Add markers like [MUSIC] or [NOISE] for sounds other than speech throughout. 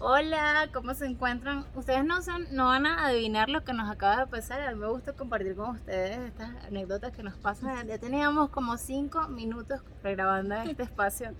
Hola, ¿cómo se encuentran? Ustedes no, son, no van a adivinar lo que nos acaba de pasar. A mí me gusta compartir con ustedes estas anécdotas que nos pasan. Ya teníamos como cinco minutos grabando este espacio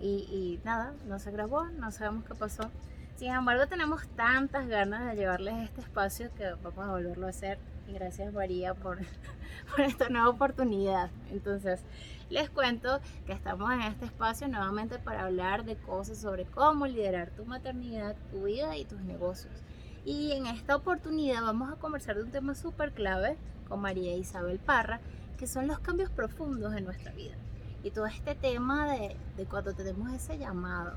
y, y nada, no se grabó, no sabemos qué pasó. Sin embargo, tenemos tantas ganas de llevarles este espacio que vamos a volverlo a hacer. Gracias María por, [LAUGHS] por esta nueva oportunidad. Entonces, les cuento que estamos en este espacio nuevamente para hablar de cosas sobre cómo liderar tu maternidad, tu vida y tus negocios. Y en esta oportunidad vamos a conversar de un tema súper clave con María Isabel Parra, que son los cambios profundos en nuestra vida. Y todo este tema de, de cuando tenemos ese llamado,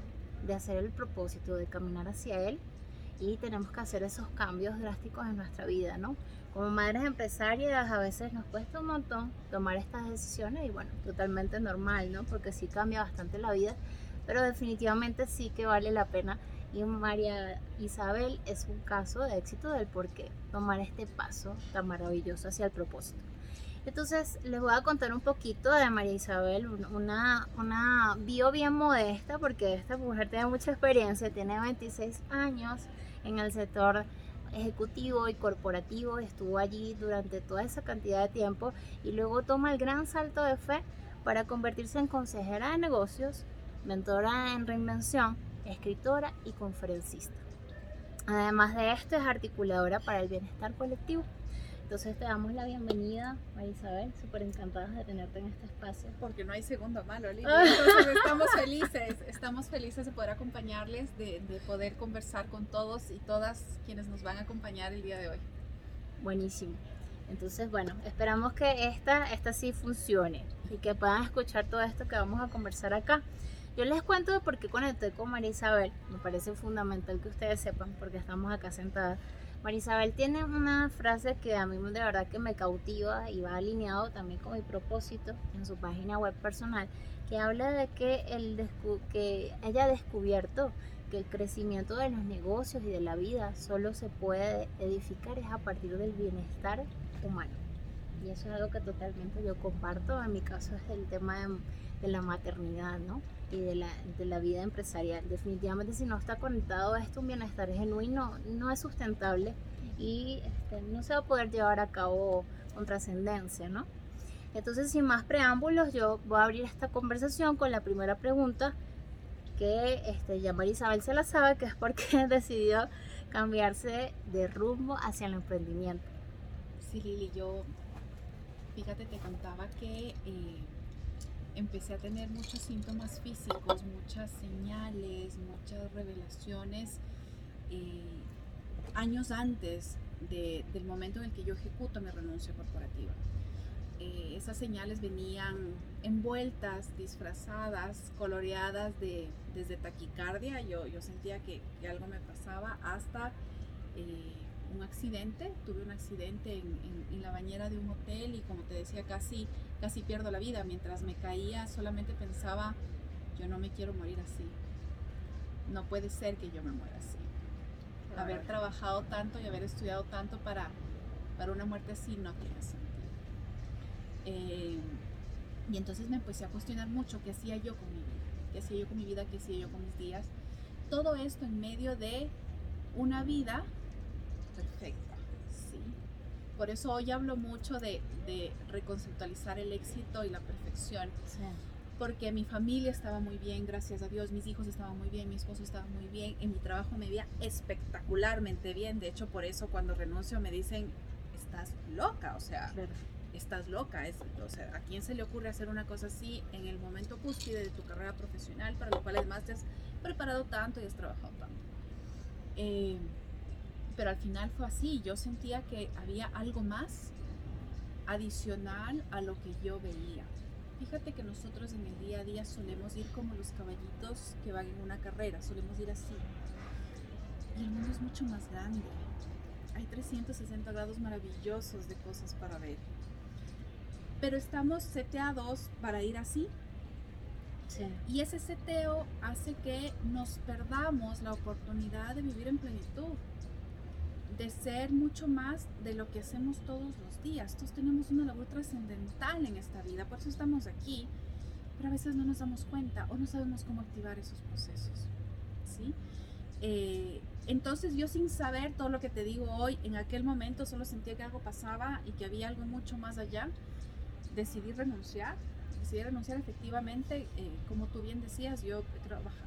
de hacer el propósito, de caminar hacia él, y tenemos que hacer esos cambios drásticos en nuestra vida, ¿no? Como madres empresarias a veces nos cuesta un montón tomar estas decisiones y bueno, totalmente normal, ¿no? Porque sí cambia bastante la vida, pero definitivamente sí que vale la pena y María Isabel es un caso de éxito del por qué tomar este paso tan maravilloso hacia el propósito. Entonces les voy a contar un poquito de María Isabel, una, una bio bien modesta, porque esta mujer tiene mucha experiencia, tiene 26 años en el sector ejecutivo y corporativo, estuvo allí durante toda esa cantidad de tiempo y luego toma el gran salto de fe para convertirse en consejera de negocios, mentora en reinvención, escritora y conferencista. Además de esto, es articuladora para el bienestar colectivo. Entonces te damos la bienvenida, María Isabel, súper encantada de tenerte en este espacio. Porque no hay segundo malo, Olivia. [LAUGHS] Entonces estamos felices, estamos felices de poder acompañarles, de, de, poder conversar con todos y todas quienes nos van a acompañar el día de hoy. Buenísimo. Entonces, bueno, esperamos que esta, esta sí funcione y que puedan escuchar todo esto que vamos a conversar acá. Yo les cuento de por qué conecté con María Isabel. Me parece fundamental que ustedes sepan porque estamos acá sentadas Marisabel tiene una frase que a mí de verdad que me cautiva y va alineado también con mi propósito en su página web personal, que habla de que, el que ella descubierto que el crecimiento de los negocios y de la vida solo se puede edificar es a partir del bienestar humano. Y eso es algo que totalmente yo comparto, en mi caso es el tema de, de la maternidad, ¿no? y de la, de la vida empresarial. Definitivamente si no está conectado a esto, un bienestar genuino no es sustentable y este, no se va a poder llevar a cabo con trascendencia, ¿no? Entonces, sin más preámbulos, yo voy a abrir esta conversación con la primera pregunta que este, ya María Isabel se la sabe, que es porque [LAUGHS] decidió cambiarse de rumbo hacia el emprendimiento. Sí, Lili, yo, fíjate, te contaba que eh, empecé a tener muchos síntomas físicos, muchas señales, muchas revelaciones eh, años antes del momento en el que yo ejecuto mi renuncia corporativa. Eh, esas señales venían envueltas, disfrazadas, coloreadas de, desde taquicardia, yo, yo sentía que, algo me pasaba hasta eh, un accidente, tuve un accidente en, en, la bañera de un hotel y como te decía, casi, casi pierdo la vida. Mientras me caía solamente pensaba, yo no me quiero morir así. No puede ser que yo me muera así. Haber trabajado tanto y haber estudiado tanto para, para una muerte así no tiene sentido. Eh, y entonces me empecé a cuestionar mucho qué hacía yo con mi vida, qué hacía yo con mi vida, qué hacía yo con mis días. Todo esto en medio de una vida perfecta. Por eso hoy hablo mucho de, de reconceptualizar el éxito y la perfección. Sí. Porque mi familia estaba muy bien, gracias a Dios, mis hijos estaban muy bien, mi esposo estaba muy bien, en mi trabajo me veía espectacularmente bien. De hecho, por eso cuando renuncio me dicen, estás loca, o sea, Claro. estás loca. Es, o sea, ¿a quién se le ocurre hacer una cosa así en el momento cúspide de tu carrera profesional para lo cual además te has preparado tanto y has trabajado tanto? Eh, pero al final fue así, yo sentía que había algo más adicional a lo que yo veía. Fíjate que nosotros en el día a día solemos ir como los caballitos que van en una carrera, solemos ir así. Y el mundo es mucho más grande. Hay 360 grados maravillosos de cosas para ver. Pero estamos seteados para ir así. Sí. Y ese seteo hace que nos perdamos la oportunidad de vivir en plenitud de ser mucho más de lo que hacemos todos los días. Todos tenemos una labor trascendental en esta vida, por eso estamos aquí, pero a veces no nos damos cuenta o no sabemos cómo activar esos procesos. ¿sí? Eh, entonces yo sin saber todo lo que te digo hoy, en aquel momento solo sentía que algo pasaba y que había algo mucho más allá, decidí renunciar. Decidí renunciar efectivamente, eh, como tú bien decías, yo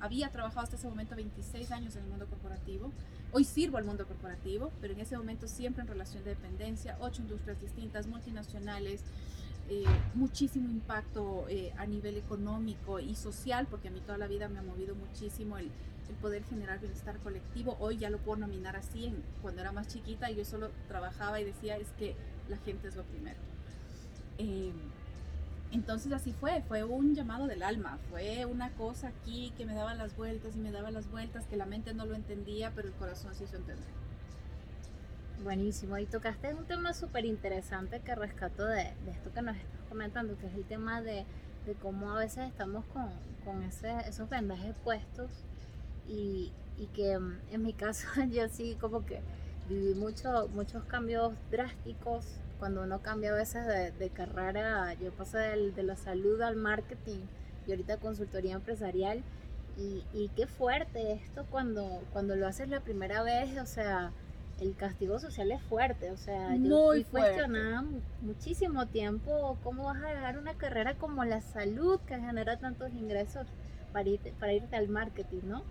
había trabajado hasta ese momento 26 años en el mundo corporativo. Hoy sirvo al mundo corporativo, pero en ese momento siempre en relación de dependencia, ocho industrias distintas, multinacionales, eh, muchísimo impacto eh, a nivel económico y social, porque a mí toda la vida me ha movido muchísimo el, el poder generar bienestar colectivo. Hoy ya lo puedo nominar así, en, cuando era más chiquita yo solo trabajaba y decía es que la gente es lo primero. Entonces así fue, fue un llamado del alma, fue una cosa aquí que me daba las vueltas y me daba las vueltas, que la mente no lo entendía, pero el corazón sí hizo entender. Buenísimo, y tocaste un tema súper interesante que rescato de, de, esto que nos estás comentando, que es el tema de, de cómo a veces estamos con, con ese, esos vendajes puestos y, y que mm, en mi caso [LAUGHS] yo sí como que viví mucho, muchos cambios drásticos cuando uno cambia a veces de, de carrera, yo pasé de, de, la salud al marketing y ahorita consultoría empresarial y, y, qué fuerte esto cuando, cuando lo haces la primera vez, o sea, el castigo social es fuerte, o sea, yo fui cuestionada muchísimo tiempo cómo vas a dejar una carrera como la salud que genera tantos ingresos para irte, para irte al marketing, ¿no?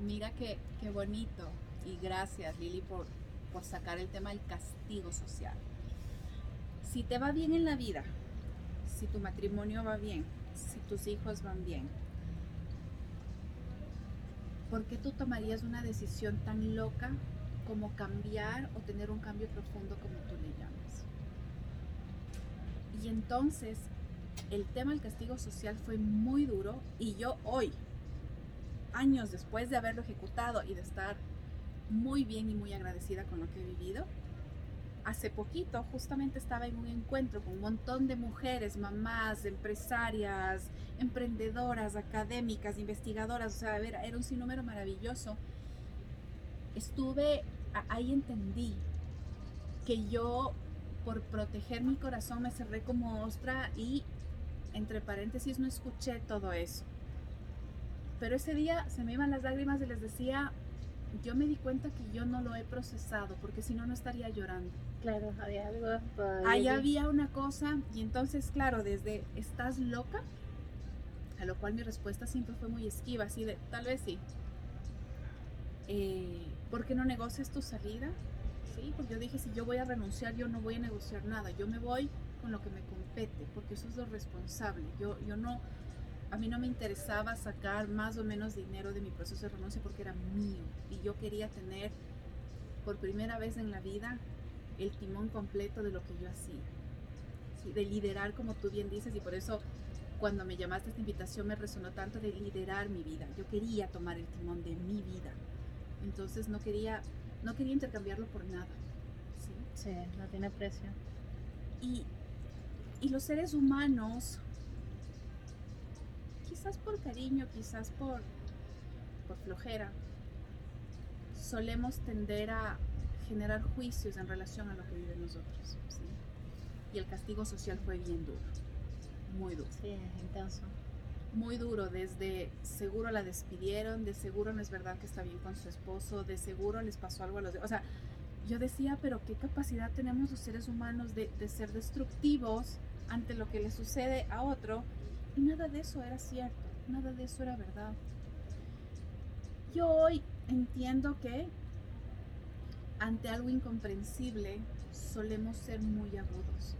Mira qué, qué bonito y gracias Lili por, por sacar el tema del castigo social. Si te va bien en la vida, si tu matrimonio va bien, si tus hijos van bien, ¿por qué tú tomarías una decisión tan loca como cambiar o tener un cambio profundo como tú le llamas? Y entonces el tema del castigo social fue muy duro y yo hoy, años después de haberlo ejecutado y de estar muy bien y muy agradecida con lo que he vivido, hace poquito justamente estaba en un encuentro con un montón de mujeres, mamás, empresarias, emprendedoras, académicas, investigadoras, o sea, era un sinnúmero maravilloso. Estuve, ahí entendí que yo por proteger mi corazón me cerré como ostra y entre paréntesis no escuché todo eso. Pero ese día se me iban las lágrimas y les decía, yo me di cuenta que yo no lo he procesado, porque si no, no estaría llorando. Claro, había algo. Ahí había una cosa, y entonces, claro, desde ¿estás loca? A lo cual mi respuesta siempre fue muy esquiva, así de, tal vez sí. Eh, ¿Por qué no negocias tu salida? Sí, porque yo dije, si yo voy a renunciar, yo no voy a negociar nada, yo me voy con lo que me compete, porque eso es lo responsable. Yo, yo no, a mí no me interesaba sacar más o menos dinero de mi proceso de renuncia porque era mío y yo quería tener por primera vez en la vida el timón completo de lo que yo hacía, de liderar como tú bien dices y por eso cuando me llamaste a esta invitación me resonó tanto de liderar mi vida. Yo quería tomar el timón de mi vida, entonces no quería no quería intercambiarlo por nada. Sí, sí no tiene precio. Y, y los seres humanos quizás por cariño, quizás por, por flojera, solemos tender a generar juicios en relación a lo que viven nosotros. Y el castigo social fue bien duro, muy duro. Sí, es intenso. Muy duro, desde seguro la despidieron, de seguro no es verdad que está bien con su esposo, de seguro les pasó algo a los... O sea, yo decía, pero qué capacidad tenemos los seres humanos de, de ser destructivos ante lo que le sucede a otro y nada de eso era cierto, nada de eso era verdad. Yo hoy entiendo que ante algo incomprensible solemos ser muy agudos.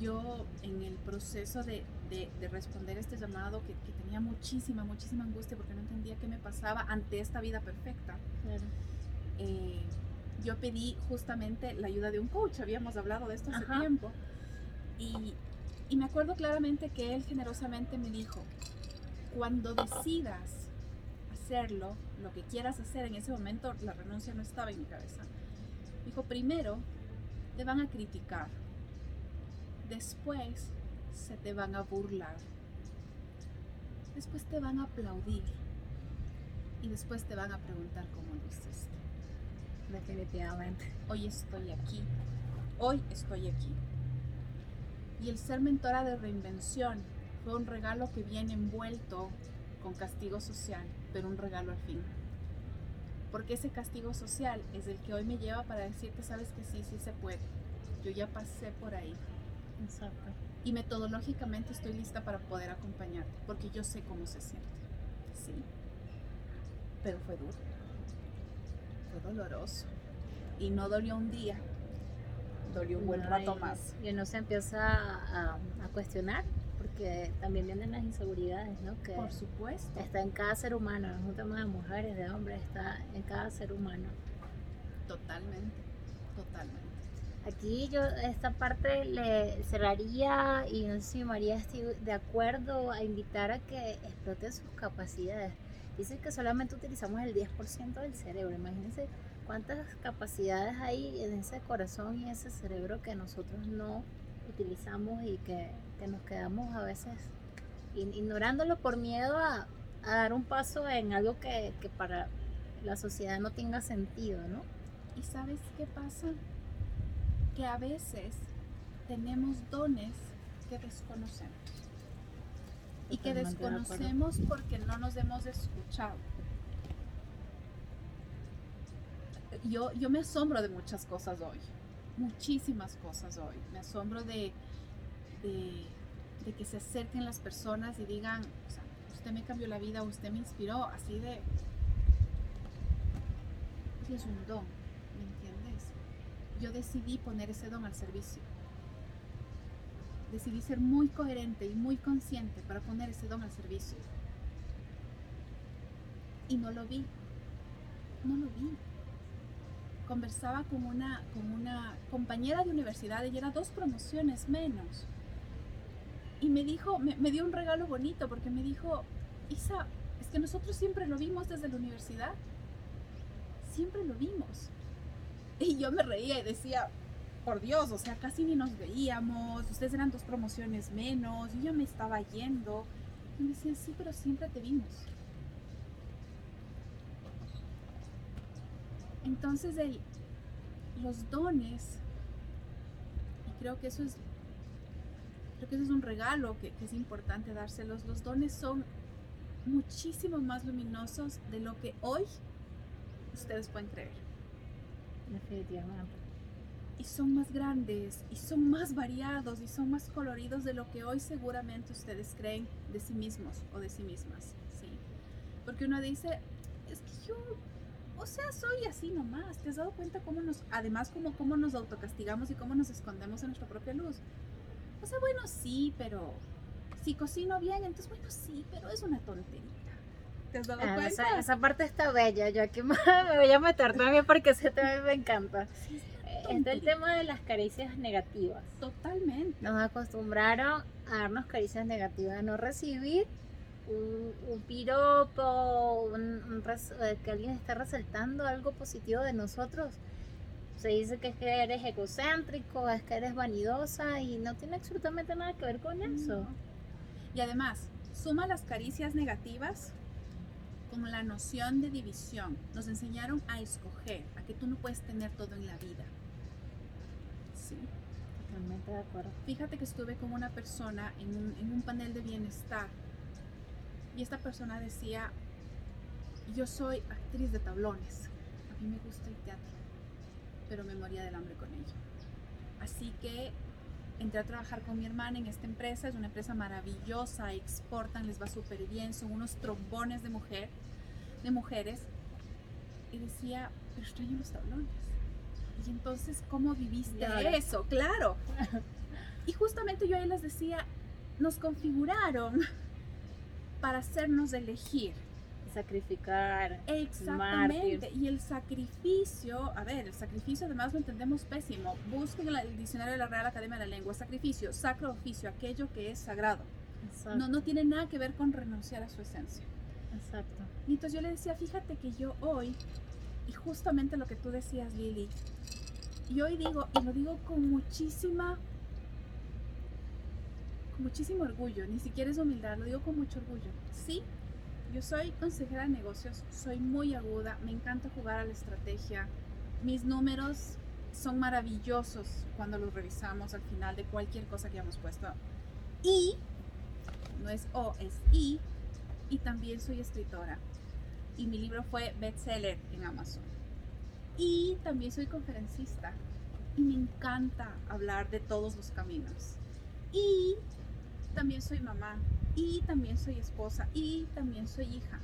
Yo en el proceso de, de, responder este llamado, que, que, tenía muchísima, muchísima angustia porque no entendía qué me pasaba ante esta vida perfecta, eh, yo pedí justamente la ayuda de un coach, habíamos hablado de esto hace Ajá. tiempo, y, y me acuerdo claramente que él generosamente me dijo, cuando decidas hacerlo, lo que quieras hacer, en ese momento la renuncia no estaba en mi cabeza. Dijo, primero te van a criticar, después se te van a burlar, después te van a aplaudir y después te van a preguntar cómo lo hiciste. Definitivamente. Hoy estoy aquí, hoy estoy aquí. Y el ser mentora de reinvención fue un regalo que viene envuelto con castigo social, pero un regalo al fin. Porque ese castigo social es el que hoy me lleva para decirte, sabes que sí, sí se puede. Yo ya pasé por ahí. Exacto. Y metodológicamente estoy lista para poder acompañarte, porque yo sé cómo se siente. Sí. Pero fue duro. Fue doloroso. Y no dolió un día. Dolió un buen No, rato y- más. Y uno se empieza a, a cuestionar, porque también vienen las inseguridades, ¿no? Que Por supuesto. está en cada ser humano, no es un tema de mujeres, de hombres, está en cada ser humano. Totalmente. Totalmente. Aquí yo esta parte le cerraría y no sé si María esté de acuerdo a invitar a que exploten sus capacidades. Dicen que solamente utilizamos el 10% del cerebro. Imagínense cuántas capacidades hay en ese corazón y ese cerebro que nosotros no utilizamos y que, que nos quedamos a veces ignorándolo por miedo a, a dar un paso en algo que, que para la sociedad no tenga sentido, ¿no? ¿Y sabes qué pasa? Que a veces tenemos dones que desconocemos. Y que desconocemos porque no nos hemos escuchado. Yo, yo me asombro de muchas cosas hoy. Muchísimas cosas hoy. Me asombro de, de, de que se acerquen las personas y digan, o sea, usted me cambió la vida, usted me inspiró, así de... Es un don, ¿me entiendes? Yo decidí poner ese don al servicio. Decidí ser muy coherente y muy consciente para poner ese don al servicio. Y no lo vi. No lo vi. Conversaba con una, con una compañera de universidad, ella era dos promociones menos. Y me dijo, me, me dio un regalo bonito porque me dijo, Isa, es que nosotros siempre lo vimos desde la universidad. Siempre lo vimos. [LAUGHS] Y yo me reía y decía, por Dios, o sea, casi ni nos veíamos, ustedes eran dos promociones menos, yo me estaba yendo. Y me decían, sí, pero siempre te vimos. Entonces, el, los dones, y creo que eso es, creo que eso es un regalo que, que es importante dárselos, los dones son muchísimo más luminosos de lo que hoy ustedes pueden creer. Definitivamente. y son más grandes y son más variados y son más coloridos de lo que hoy seguramente ustedes creen de sí mismos o de sí mismas, ¿sí? Porque uno dice, es que yo, o sea, soy así nomás, ¿te has dado cuenta cómo nos, además cómo, cómo nos autocastigamos y cómo nos escondemos en nuestra propia luz? O sea, bueno, sí, pero si cocino bien, entonces, bueno, sí, pero es una tontería. ¿Te has dado Ah, cuenta? esa, esa parte está bella. Yo aquí [LAUGHS] me voy a meter también porque ese tema me encanta. Sí, Eh, Está el tema de las caricias negativas. Totalmente. Nos acostumbraron a darnos caricias negativas, a no recibir un, un piropo, un- un res- eh, que alguien esté resaltando algo positivo de nosotros. Se dice que es que eres egocéntrico, es que eres vanidosa y no tiene absolutamente nada que ver con eso. No. Y además, suma las caricias negativas con la noción de división. Nos enseñaron a escoger, a que tú no puedes tener todo en la vida. Sí. Totalmente de acuerdo. Fíjate que estuve con una persona en un, en un panel de bienestar y esta persona decía, yo soy actriz de tablones, a mí me gusta el teatro, pero me moría del hambre con ello. Así que entré a trabajar con mi hermana en esta empresa, es una empresa maravillosa, exportan, les va súper bien, son unos trombones de mujer, de mujeres, y decía, pero extraño los tablones. Y entonces, ¿cómo viviste eso? Claro. [LAUGHS] Y justamente yo ahí les decía, nos configuraron para hacernos elegir. Sacrificar. Exactamente. Mártir. Y el sacrificio, a ver, el sacrificio además lo entendemos pésimo. Busquen el diccionario de la Real Academia de la Lengua. Sacrificio, sacro oficio, aquello que es sagrado. Exacto. No, no tiene nada que ver con renunciar a su esencia. Exacto. Y entonces yo le decía, fíjate que yo hoy, y justamente lo que tú decías, Lili, y hoy digo, y lo digo con muchísima, muchísimo orgullo, ni siquiera es humildad, lo digo con mucho orgullo. Sí, yo soy consejera de negocios, soy muy aguda, me encanta jugar a la estrategia, mis números son maravillosos cuando los revisamos al final de cualquier cosa que hayamos puesto. Y, no es O, es I, y también soy escritora. y mi libro fue bestseller en Amazon. Y también soy conferencista y me encanta hablar de todos los caminos. Y también soy mamá y también soy esposa y también soy hija.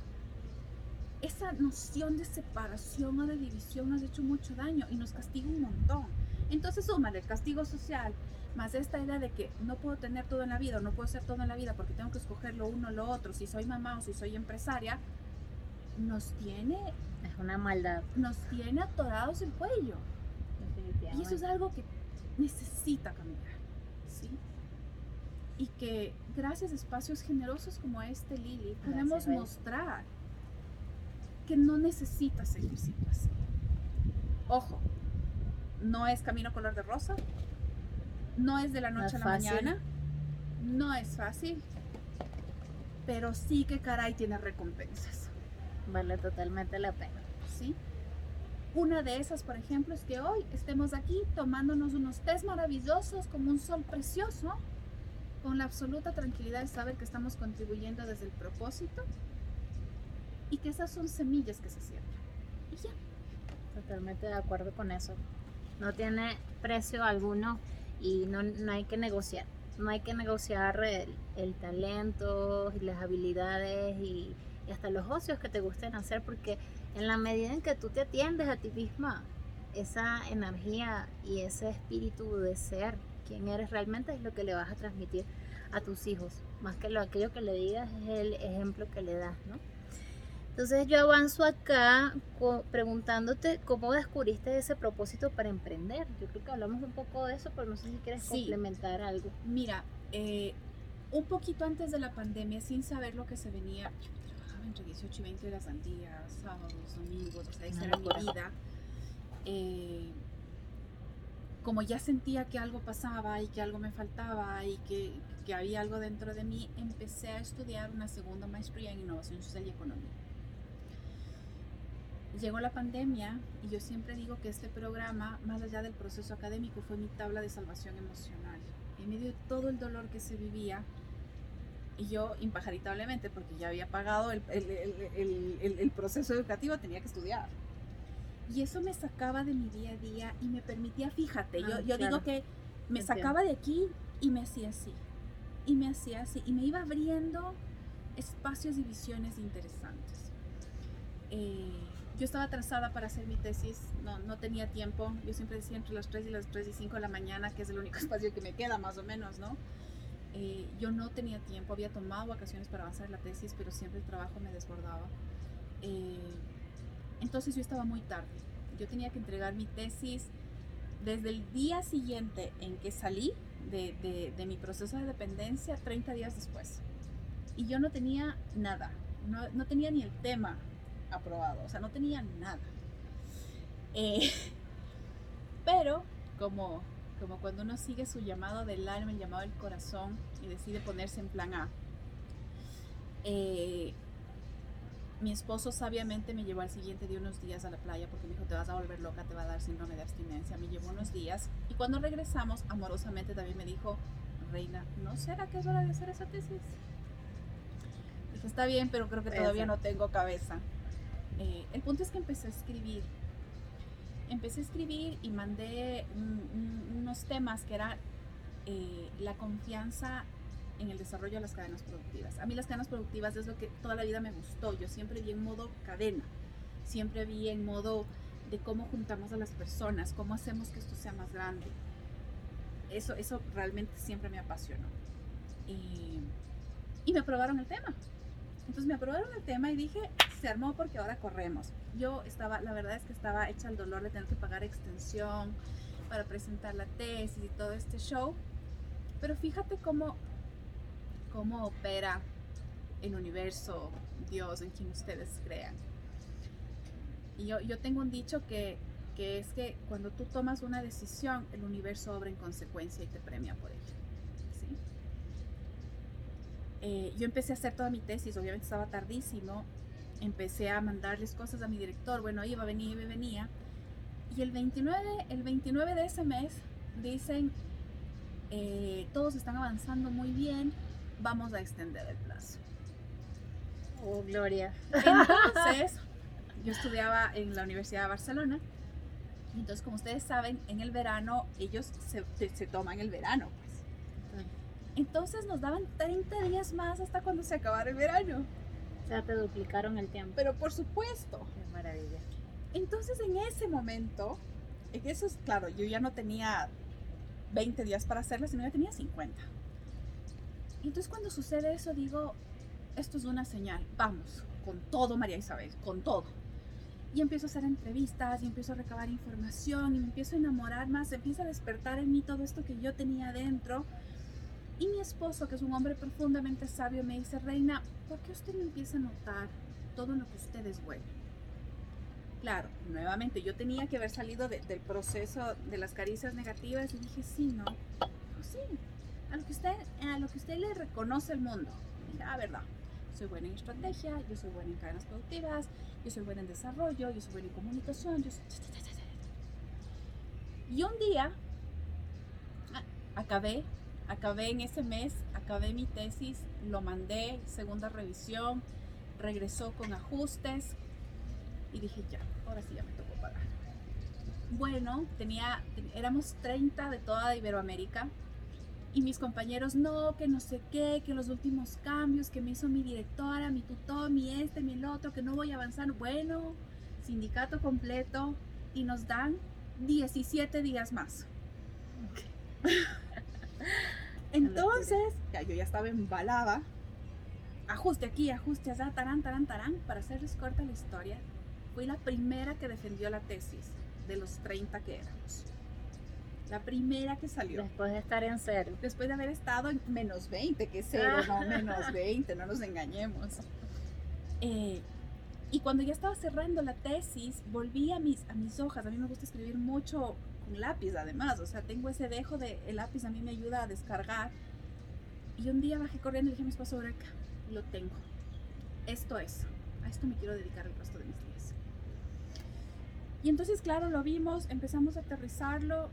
Esa noción de separación o de división nos ha hecho mucho daño y nos castiga un montón. Entonces, súmale el castigo social, más esta idea de que no puedo tener todo en la vida o no puedo ser todo en la vida porque tengo que escoger lo uno o lo otro, si soy mamá o si soy empresaria, nos tiene... Es una maldad. Nos tiene atorados el cuello. Y eso es algo que necesita cambiar. Y que gracias a espacios generosos como este, Lili, podemos mostrar que no necesita seguir siendo así. Ojo, no es camino color de rosa, no es de la noche a la mañana, no es fácil, pero sí que caray tiene recompensas. Vale totalmente la pena. ¿Sí? Una de esas, por ejemplo, es que hoy estemos aquí tomándonos unos tés maravillosos como un sol precioso, con la absoluta tranquilidad de saber que estamos contribuyendo desde el propósito y que esas son semillas que se siembran. Y ya. Totalmente de acuerdo con eso. No tiene precio alguno y no, no hay que negociar. No hay que negociar el, el talento y las habilidades y, y, hasta los ocios que te gusten hacer porque en la medida en que tú te atiendes a ti misma, esa energía y ese espíritu de ser quien eres realmente es lo que le vas a transmitir a tus hijos. Más que lo aquello que le digas es el ejemplo que le das, ¿no? Entonces yo avanzo acá preguntándote cómo descubriste ese propósito para emprender. Yo creo que hablamos un poco de eso, pero no sé si quieres complementar algo. Mira, eh, un poquito antes de la pandemia, sin saber lo que se venía, yo trabajaba entre 18 y 20 horas al día, sábados, domingos, o sea, esa era mi vida. Eh, como ya sentía que algo pasaba y que algo me faltaba y que, que había algo dentro de mí, empecé a estudiar una segunda maestría en innovación social y economía llegó la pandemia y yo siempre digo que este programa, más allá del proceso académico, fue mi tabla de salvación emocional. En medio de todo el dolor que se vivía, y yo impajaritablemente, porque ya había pagado el, el, el, proceso educativo, tenía que estudiar. Y eso me sacaba de mi día a día y me permitía, fíjate, yo, ah, digo que me sacaba de aquí y me hacía así, y me hacía así, y me iba abriendo espacios y visiones interesantes. Eh, yo estaba atrasada para hacer mi tesis, no, no tenía tiempo, yo siempre decía entre las 3 y las 3 y 5 de la mañana, que es el único [LAUGHS] espacio que me queda más o menos, ¿no? Eh, yo no tenía tiempo, había tomado vacaciones para avanzar la tesis, pero siempre el trabajo me desbordaba. Eh, entonces yo estaba muy tarde, yo tenía que entregar mi tesis desde el día siguiente en que salí de, de, mi proceso de dependencia, 30 días después. Y yo no tenía nada, no, no tenía ni el tema, aprobado, o sea, no tenía nada. Eh, [LAUGHS] pero como, como cuando uno sigue su llamado del alma, el llamado del corazón y decide ponerse en plan A, eh, mi esposo sabiamente me llevó al siguiente día unos días a la playa porque me dijo, te vas a volver loca, te va a dar síndrome de abstinencia. Me llevó unos días y cuando regresamos, amorosamente también me dijo, Reina, ¿no será que es hora de hacer esa tesis? Dije, está bien, pero creo que todavía no tengo cabeza. Eh, el punto es que empecé a escribir. Empecé a escribir y mandé unos temas que eran eh, la confianza en el desarrollo de las cadenas productivas. A mí las cadenas productivas es lo que toda la vida me gustó. Yo siempre vi en modo cadena, siempre vi en modo de cómo juntamos a las personas, cómo hacemos que esto sea más grande. Eso, eso realmente siempre me apasionó. y me aprobaron el tema. Entonces me aprobaron el tema y dije, se armó porque ahora corremos. Yo estaba, la verdad es que estaba hecha el dolor de tener que pagar extensión para presentar la tesis y todo este show. Pero fíjate cómo, cómo opera el universo, Dios, en quien ustedes crean. Y yo, yo tengo un dicho que, que es que cuando tú tomas una decisión, el universo obra en consecuencia y te premia por ello. Eh, yo empecé a hacer toda mi tesis, obviamente estaba tardísimo, empecé a mandarles cosas a mi director, bueno, iba, venía, iba, venía. Y el 29, el 29 de ese mes dicen, eh, todos están avanzando muy bien, vamos a extender el plazo. Oh, Gloria. Entonces, yo estudiaba en la Universidad de Barcelona. Entonces, como ustedes saben, en el verano ellos se, se toman el verano. Pues. Entonces nos daban 30 días más hasta cuando se acabara el verano. O sea, te duplicaron el tiempo. Pero por supuesto. Qué maravilla. Entonces en ese momento, en eso es claro, yo ya no tenía 20 días para hacerlo, sino ya tenía 50. Entonces cuando sucede eso digo, esto es una señal, vamos, con todo María Isabel, con todo. Y empiezo a hacer entrevistas y empiezo a recabar información y me empiezo a enamorar más, empieza a despertar en mí todo esto que yo tenía dentro. Y mi esposo, que es un hombre profundamente sabio, me dice, Reina, ¿por qué usted no empieza a notar todo lo que usted es? Claro, nuevamente, yo tenía que haber salido del proceso de las caricias negativas y dije, sí, no, pues sí, a lo que usted, a lo que usted le reconoce el mundo. Ah, verdad, soy buena en estrategia, yo soy buena en cadenas productivas, yo soy buena en desarrollo, yo soy buena en comunicación, yo soy... Y un día ah, acabé, acabé en ese mes, acabé mi tesis, lo mandé, segunda revisión, regresó con ajustes y dije ya, ahora sí ya me tocó pagar. Bueno, tenía, éramos 30 de toda Iberoamérica y mis compañeros, no, que no sé qué, que los últimos cambios que me hizo mi directora, mi tutor, mi este, mi el otro, que no voy a avanzar. Bueno, sindicato completo y nos dan 17 días más. [LAUGHS] Entonces, ya yo ya estaba embalada. Ajuste aquí, ajuste allá, tarán, tarán, tarán. Para hacerles corta la historia, fui la primera que defendió la tesis de los 30 que éramos. La primera que salió. Después de estar en cero. Después de haber estado en menos 20, que cero, no menos 20, no nos engañemos. Eh, y cuando ya estaba cerrando la tesis, volví a mis, a mis hojas. A mí me gusta escribir mucho con lápiz, además. O sea, tengo ese dejo de el lápiz, a mí me ayuda a descargar. Y un día bajé corriendo y dije a mi esposo, acá, lo tengo. Esto es. A esto me quiero dedicar el resto de mis días. Y entonces, claro, lo vimos, empezamos a aterrizarlo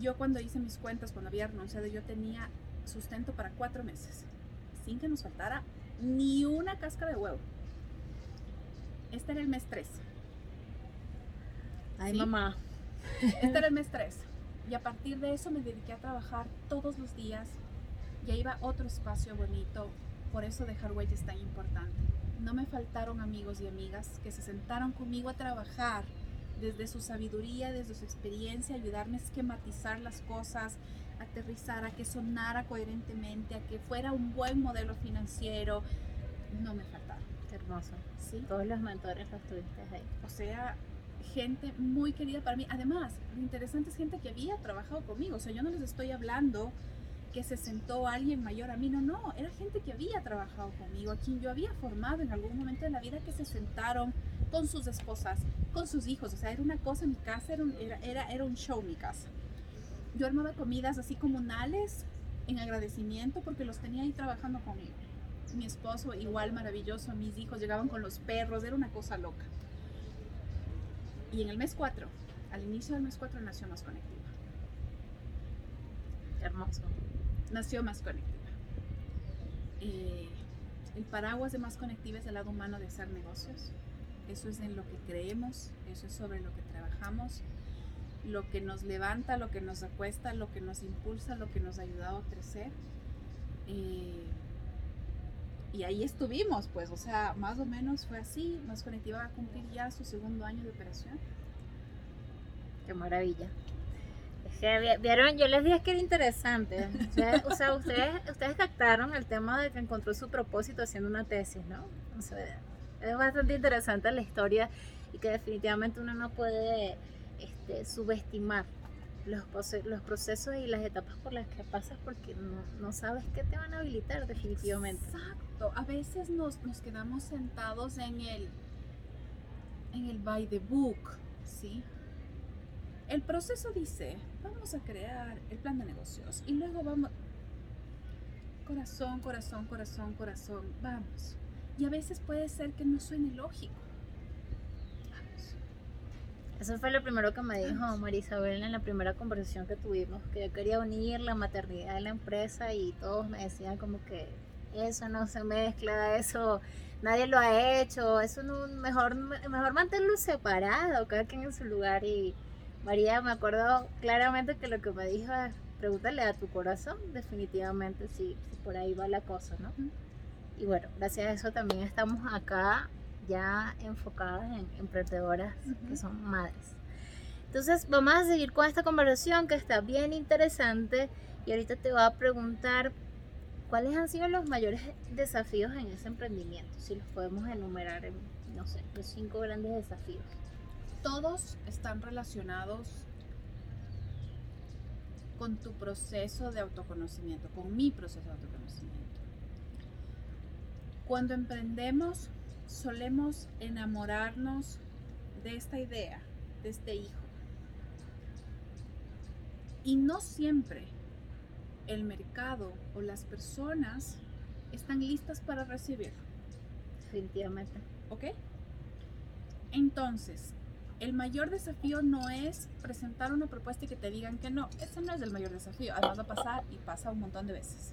yo cuando hice mis cuentas, cuando había renunciado, yo tenía sustento para cuatro meses, sin que nos faltara ni una casca de huevo. Este era el mes 3. Ay, mamá. Este era el [LAUGHS] mes 3. Y a partir de eso me dediqué a trabajar todos los días. Ya iba otro espacio bonito. Por eso dejar huella es tan importante. No me faltaron amigos y amigas que se sentaron conmigo a trabajar desde su sabiduría, desde su experiencia, ayudarme a esquematizar las cosas, aterrizar, a que sonara coherentemente, a que fuera un buen modelo financiero. No me faltaron. Qué hermoso. Sí. Todos los mentores los tuviste ahí. O sea, gente muy querida para mí. Además, lo interesante es gente que había trabajado conmigo. O sea, yo no les estoy hablando que se sentó alguien mayor a mí, no, no, era gente que había trabajado conmigo, a quien yo había formado en algún momento de la vida, que se sentaron con sus esposas, con sus hijos, o sea, era una cosa, mi casa era un, era, era, show mi casa. Yo armaba comidas así comunales en agradecimiento porque los tenía ahí trabajando conmigo. Mi esposo igual maravilloso, mis hijos llegaban con los perros, era una cosa loca. Y en el mes 4, al inicio del mes 4 nació Más Conectiva. Hermoso nació Más Conectiva. Eh, el paraguas de Más Conectiva es el lado humano de hacer negocios. Eso es en lo que creemos, eso es sobre lo que trabajamos, lo que nos levanta, lo que nos acuesta, lo que nos impulsa, lo que nos ha ayudado a crecer. Eh, y ahí estuvimos, pues, o sea, más o menos fue así. Más Conectiva va a cumplir ya su segundo año de operación. Qué maravilla vieron, yo les dije que era interesante. o sea, ustedes, ustedes captaron el tema de que encontró su propósito haciendo una tesis, ¿no? O sea, es bastante interesante la historia y que definitivamente uno no puede este, subestimar los, los procesos y las etapas por las que pasas porque no, sabes qué te van a habilitar definitivamente. Exacto, a veces nos, nos quedamos sentados en el, en el by the book, ¿sí? El proceso dice, vamos a crear el plan de negocios y luego vamos, corazón, corazón, corazón, corazón, vamos. Y a veces puede ser que no suene lógico. Vamos. Eso fue lo primero que me dijo María Isabel en la primera conversación que tuvimos, que yo quería unir la maternidad de la empresa y todos me decían como que eso no se mezcla, eso nadie lo ha hecho, eso no, mejor, mejor mantenerlo separado, cada quien en su lugar. Y María, me acuerdo claramente que lo que me dijo es, pregúntale a tu corazón, definitivamente, si, por ahí va la cosa, ¿no? Y bueno, gracias a eso también estamos acá ya enfocadas en emprendedoras que son madres. Entonces vamos a seguir con esta conversación que está bien interesante y ahorita te voy a preguntar cuáles han sido los mayores desafíos en ese emprendimiento, si los podemos enumerar en, no sé, los cinco grandes desafíos. Todos están relacionados con tu proceso de autoconocimiento, con mi proceso de autoconocimiento. Cuando emprendemos, solemos enamorarnos de esta idea, de este hijo. Y no siempre el mercado o las personas están listas para recibirlo. Definitivamente. ¿Ok? Entonces, el mayor desafío no es presentar una propuesta y que te digan que no. Ese no es el mayor desafío. Además va a pasar y pasa un montón de veces.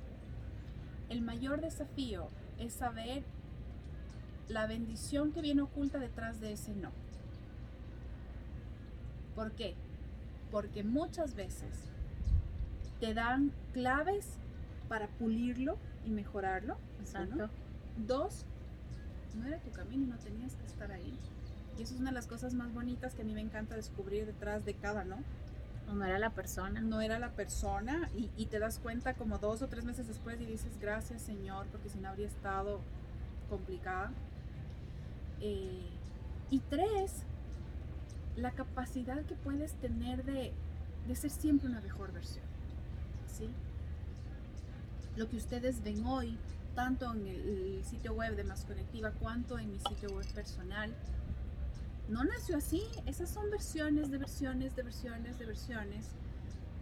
El mayor desafío es saber la bendición que viene oculta detrás de ese no. ¿Por qué? Porque muchas veces te dan claves para pulirlo y mejorarlo. Exacto. Dos, no era tu camino y no tenías que estar ahí. Y eso es una de las cosas más bonitas que a mí me encanta descubrir detrás de cada no. No era la persona. No era la persona y, y, te das cuenta como dos o tres meses después y dices gracias Señor porque si no habría estado complicada. Eh, y tres, la capacidad que puedes tener de, de ser siempre una mejor versión. ¿sí? Lo que ustedes ven hoy, tanto en el, sitio web de Más Conectiva cuanto en mi sitio web personal, no nació así. Esas son versiones de versiones de versiones de versiones.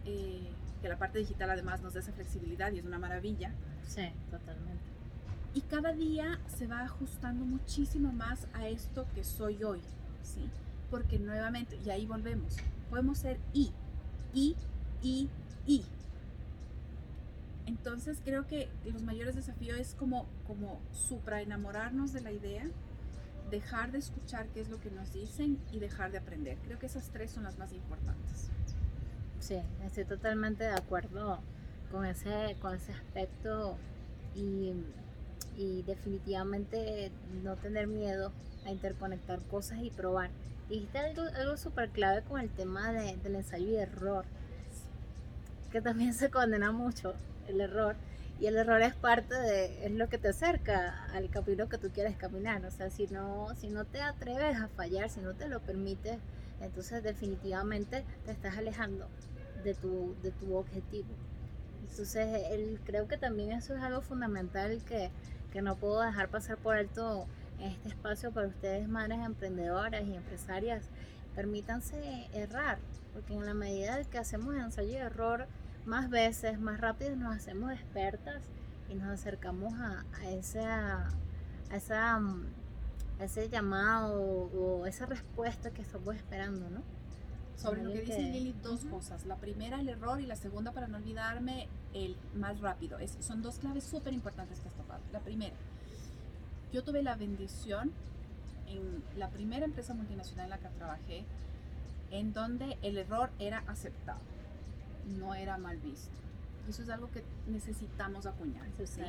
Eh, que la parte digital además nos da esa flexibilidad y es una maravilla. Sí, totalmente. Y cada día se va ajustando muchísimo más a esto que soy hoy, ¿sí? Porque nuevamente, y ahí volvemos, podemos ser y, y, y, y. Entonces creo que los mayores desafíos es como, como supra enamorarnos de la idea, dejar de escuchar qué es lo que nos dicen y dejar de aprender. Creo que esas tres son las más importantes. Sí, estoy totalmente de acuerdo con ese, con ese aspecto y, y definitivamente no tener miedo a interconectar cosas y probar. Dijiste algo, algo súper clave con el tema de, del ensayo y error, que también se condena mucho el error y el error es parte de, es lo que te acerca al camino que tú quieres caminar. O sea, si no, si no te atreves a fallar, si no te lo permites, entonces definitivamente te estás alejando de tu, de tu objetivo. Entonces, él, creo que también eso es algo fundamental que, que no puedo dejar pasar por alto este espacio para ustedes, madres emprendedoras y empresarias. Permítanse errar, porque en la medida que hacemos ensayo y error, más veces, más rápido nos hacemos expertas y nos acercamos a, a, esa, a, esa, a ese llamado o esa respuesta que estamos esperando, ¿no? Sobre lo que dice Lili, dos cosas. La primera, el error, y la segunda, para no olvidarme, el más rápido. Es, son dos claves súper importantes que has tocado. La primera, yo tuve la bendición en la primera empresa multinacional en la que trabajé, en donde el error era aceptado no era mal visto. Eso es algo que necesitamos acuñar. ¿sí?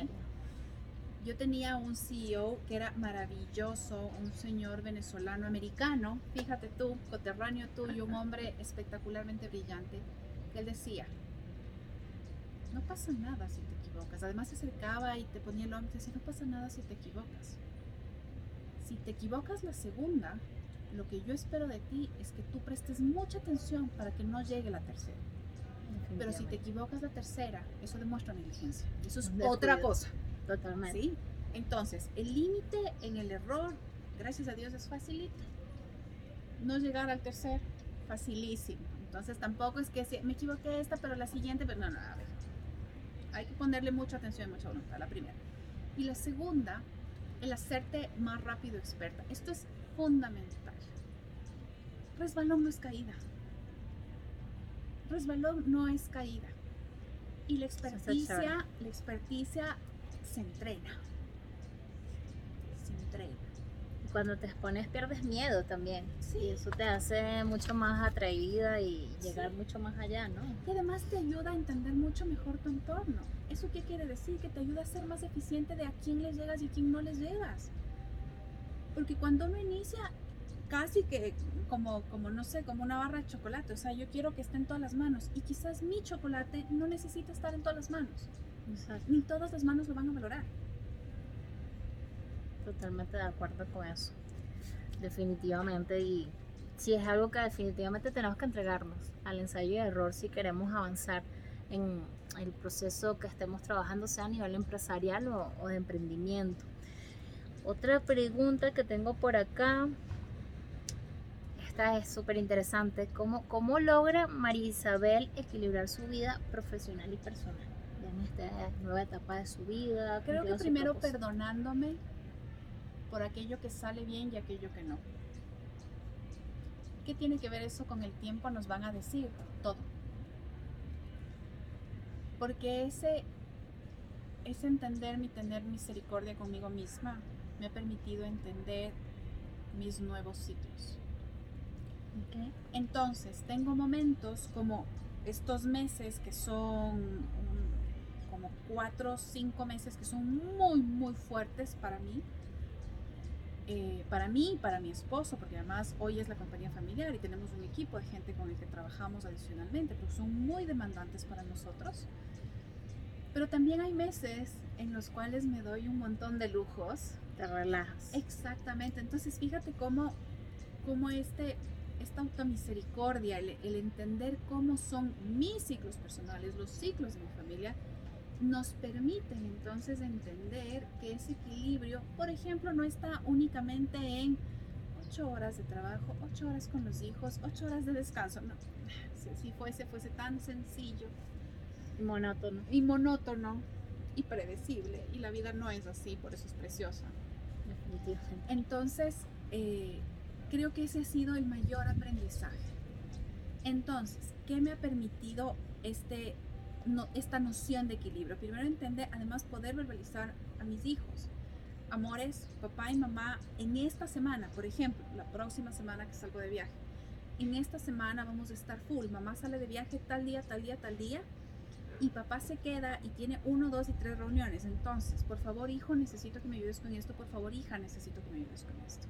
Yo tenía un CEO que era maravilloso, un señor venezolano americano, fíjate tú, coterráneo tuyo, un hombre espectacularmente brillante, que él decía, no pasa nada si te equivocas. Además se acercaba y te ponía el hombro y decía, no pasa nada si te equivocas. Si te equivocas la segunda, lo que yo espero de ti es que tú prestes mucha atención para que no llegue la tercera. Pero si te equivocas la tercera, eso demuestra negligencia. Eso es otra cosa. Totalmente. ¿Sí? Entonces, el límite en el error, gracias a Dios, es facilito. No llegar al tercer, facilísimo. Entonces, tampoco es que me equivoqué esta, pero la siguiente, pero no, no, a ver. Hay que ponerle mucha atención y mucha voluntad, la primera. Y la segunda, el hacerte más rápido experta. Esto es fundamental. Resbalón no es caída resbalón no es caída. Y la experticia, la experticia se entrena. Se cuando te expones pierdes miedo también. Y eso te hace mucho más atrevida y llegar mucho más allá, ¿no? Y además te ayuda a entender mucho mejor tu entorno. ¿Eso qué quiere decir? Que te ayuda a ser más eficiente de a quién les llegas y a quién no les llegas. Porque cuando uno inicia, casi que como, como, no sé, como una barra de chocolate. O sea, yo quiero que esté en todas las manos. Y quizás mi chocolate no necesita estar en todas las manos. Ni todas las manos lo van a valorar. Totalmente de acuerdo con eso. Definitivamente. Y si es algo que definitivamente tenemos que entregarnos al ensayo y error si queremos avanzar en el proceso que estemos trabajando, sea a nivel empresarial o, o de emprendimiento. Otra pregunta que tengo por acá esta es súper interesante. ¿Cómo, ¿Cómo logra María Isabel equilibrar su vida profesional y personal? en esta nueva etapa de su vida. Creo que primero perdonándome por aquello que sale bien y aquello que no. ¿Qué tiene que ver eso con el tiempo? Nos van a decir todo. Porque ese, ese entender mi tener misericordia conmigo misma me ha permitido entender mis nuevos ciclos. Entonces, tengo momentos como estos meses que son como cuatro o cinco meses que son muy, muy fuertes para mí. Eh, para mí y para mi esposo, porque además hoy es la compañía familiar y tenemos un equipo de gente con el que trabajamos adicionalmente, porque son muy demandantes para nosotros. Pero también hay meses en los cuales me doy un montón de lujos. Te relajas. Exactamente. Entonces fíjate cómo, cómo este esta automisericordia, el, el entender cómo son mis ciclos personales, los ciclos de mi familia, nos permiten entonces entender que ese equilibrio, por ejemplo, no está únicamente en ocho horas de trabajo, ocho horas con los hijos, ocho horas de descanso. No, si fuese, fuese tan sencillo. Y monótono. Y monótono y predecible. Y la vida no es así, por eso es preciosa. Entonces, eh, creo que ese ha sido el mayor aprendizaje. Entonces, ¿qué me ha permitido este, esta noción de equilibrio? Primero entender, además poder verbalizar a mis hijos. Amores, papá y mamá, en esta semana, por ejemplo, la próxima semana que salgo de viaje, en esta semana vamos a estar full. Mamá sale de viaje tal día, tal día, tal día. Y papá se queda y tiene uno, dos y tres reuniones. Entonces, por favor, hijo, necesito que me ayudes con esto. Por favor, hija, necesito que me ayudes con esto.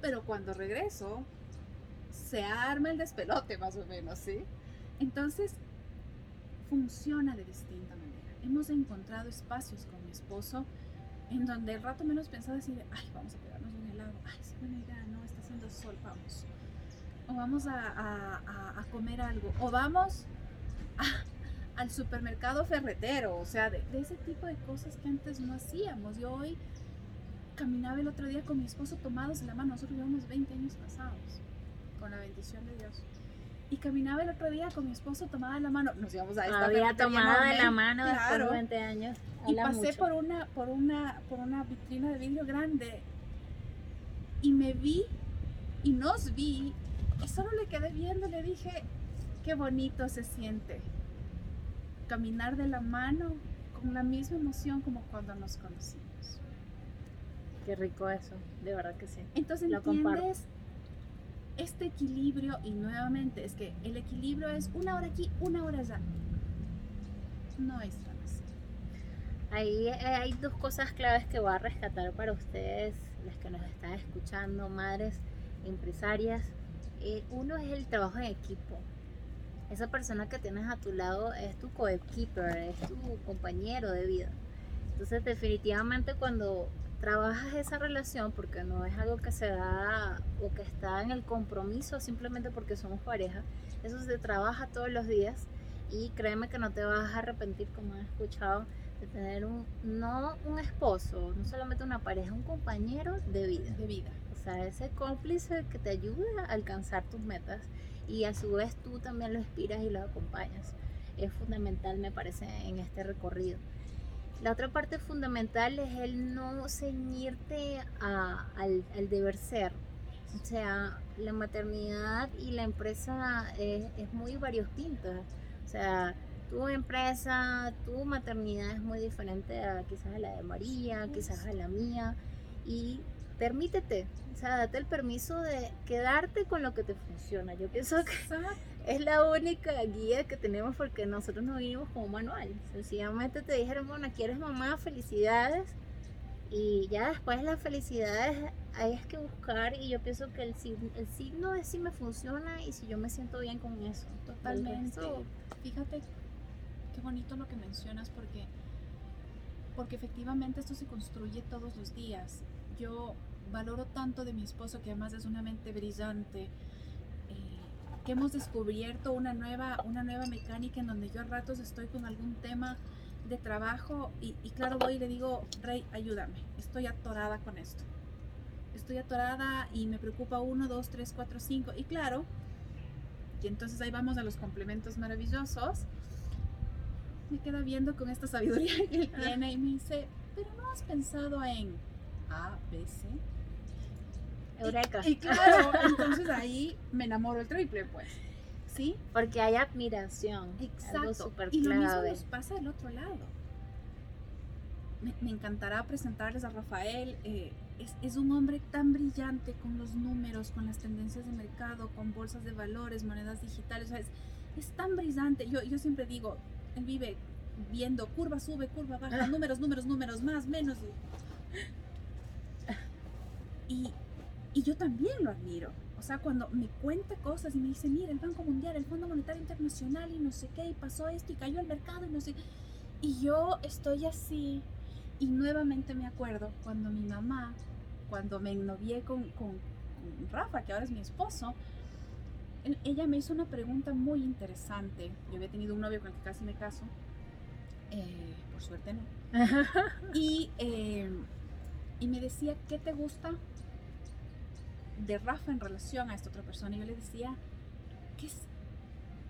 Pero cuando regreso, se arma el despelote más o menos, ¿sí? Entonces, funciona de distinta manera. Hemos encontrado espacios con mi esposo en donde el rato menos pensaba decir, ay, vamos a pegarnos un helado, ay, es buena idea, no, está haciendo sol, vamos. O vamos a, comer algo, o vamos al supermercado ferretero, o sea, de, de, ese tipo de cosas que antes no hacíamos. Y hoy caminaba el otro día con mi esposo tomados de la mano. Nosotros llevamos 20 años casados, con la bendición de Dios. Y caminaba el otro día con mi esposo tomada de la mano. Nos íbamos a esta Había tomada de la mano después de 20 años. Y pasé por una, por, una, por una vitrina de vidrio grande y me vi y nos vi y solo le quedé viendo le dije, qué bonito se siente caminar de la mano con la misma emoción como cuando nos conocimos. Qué rico eso, de verdad que sí. Entonces Lo entiendes este equilibrio y nuevamente es que el equilibrio es una hora aquí, una hora allá. No es tan así. Ahí eh, hay dos cosas claves que voy a rescatar para ustedes, las que nos están escuchando, madres, empresarias. Eh, uno es el trabajo en equipo. Esa persona que tienes a tu lado es tu coequiper, es tu compañero de vida. Entonces definitivamente cuando trabajas esa relación porque no es algo que se da o que está en el compromiso simplemente porque somos pareja. Eso se trabaja todos los días y créeme que no te vas a arrepentir como he escuchado de tener un no un esposo, no solamente una pareja, un compañero de vida. De vida. O sea, ese cómplice que te ayuda a alcanzar tus metas y a su vez tú también lo inspiras y lo acompañas. Es fundamental, me parece, en este recorrido. La otra parte fundamental es el no ceñirte al, deber ser. O sea, la maternidad y la empresa es, es muy variopinta. O sea, tu empresa, tu maternidad es muy diferente a quizás a la de María, quizás a la mía. Y permítete, o sea, date el permiso de quedarte con lo que te funciona. Yo pienso que es la única guía que tenemos porque nosotros no vivimos como manual. Sencillamente te dijeron, bueno, quieres mamá, felicidades. Y ya después las felicidades hay que buscar y yo pienso que el, el signo es si me funciona y si yo me siento bien con eso. Totalmente. Fíjate qué bonito lo que mencionas porque, porque efectivamente esto se construye todos los días. Yo valoro tanto de mi esposo que además es una mente brillante, que hemos descubierto una nueva, una nueva mecánica en donde yo a ratos estoy con algún tema de trabajo y, y claro voy y le digo, Rey, ayúdame, estoy atorada con esto. Estoy atorada y me preocupa uno, dos, tres, cuatro, cinco. Y claro, y entonces ahí vamos a los complementos maravillosos. Me queda viendo con esta sabiduría que él tiene y me dice, pero no has pensado en A, B, C. Eureka. Y, claro, entonces ahí me enamoro el triple, pues. ¿Sí? Porque hay admiración. Exacto. y lo mismo nos pasa del otro lado. Me, encantará presentarles a Rafael. Eh, es, es, un hombre tan brillante con los números, con las tendencias de mercado, con bolsas de valores, monedas digitales. es, es, tan brillante. Yo, yo siempre digo, él vive viendo curva sube, curva baja, [LAUGHS] números, números, números, más, menos. [LAUGHS] Y, y yo también lo admiro. O sea, cuando me cuenta cosas y me dice, mira, el Banco Mundial, el Fondo Monetario Internacional y no sé qué, y pasó esto y cayó el mercado y no sé. Y yo estoy así. Y nuevamente me acuerdo cuando mi mamá, cuando me novié con, con, Rafa, que ahora es mi esposo, ella me hizo una pregunta muy interesante. Yo había tenido un novio con el que casi me caso. Eh, por suerte no. [LAUGHS] y, eh, y me decía, ¿qué te gusta de Rafa en relación a esta otra persona. Y yo le decía que es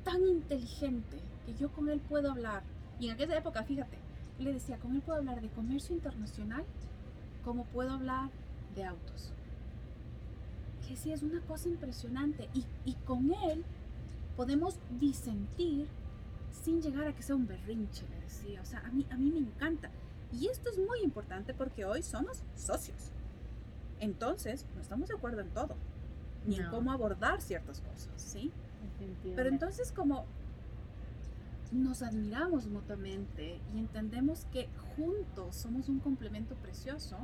tan inteligente que yo con él puedo hablar. Y en aquella época, fíjate, le decía, con él puedo hablar de comercio internacional como puedo hablar de autos. Que sí, es una cosa impresionante. Y, y con él podemos disentir sin llegar a que sea un berrinche, le decía. O sea, a mí, a mí me encanta. Y esto es muy importante porque hoy somos socios. Entonces, no estamos de acuerdo en todo, ni en cómo abordar ciertas cosas, ¿sí? Pero entonces como nos admiramos mutuamente y entendemos que juntos somos un complemento precioso,